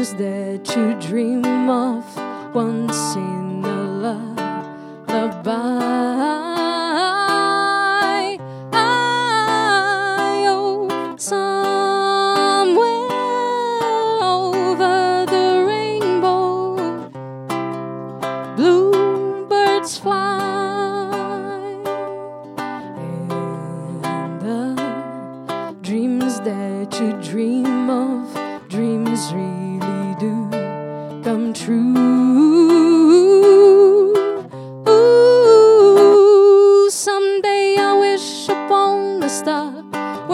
dreams that you dream of once in a lullaby. I, oh, somewhere over the rainbow, bluebirds fly, and the dreams that you dream of, dreams really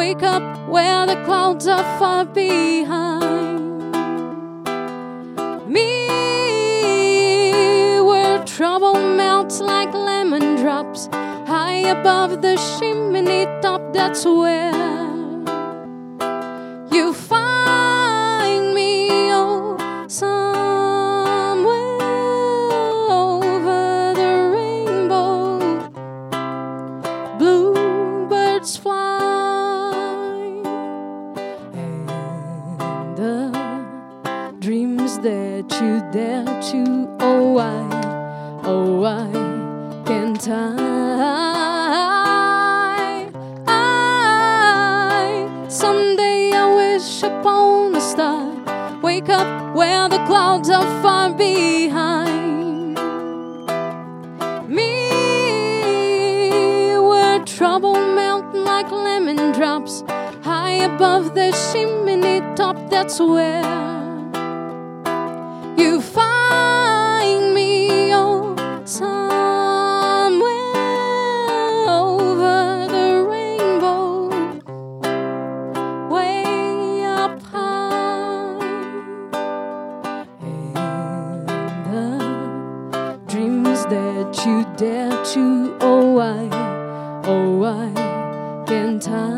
wake up where the clouds are far behind me, where trouble melts like lemon drops high above the chimney top. That's where you find me, oh, somewhere over the rainbow. Bluebirds fly, dreams that you dare to, oh, I, oh, I can't I? I someday I wish upon a star, wake up where the clouds are far behind me, where trouble melt like lemon drops high above the chimney top. That's where you find me oh somewhere over the rainbow, way up high, the dreams that you dare to. Oh, I, oh, I can't.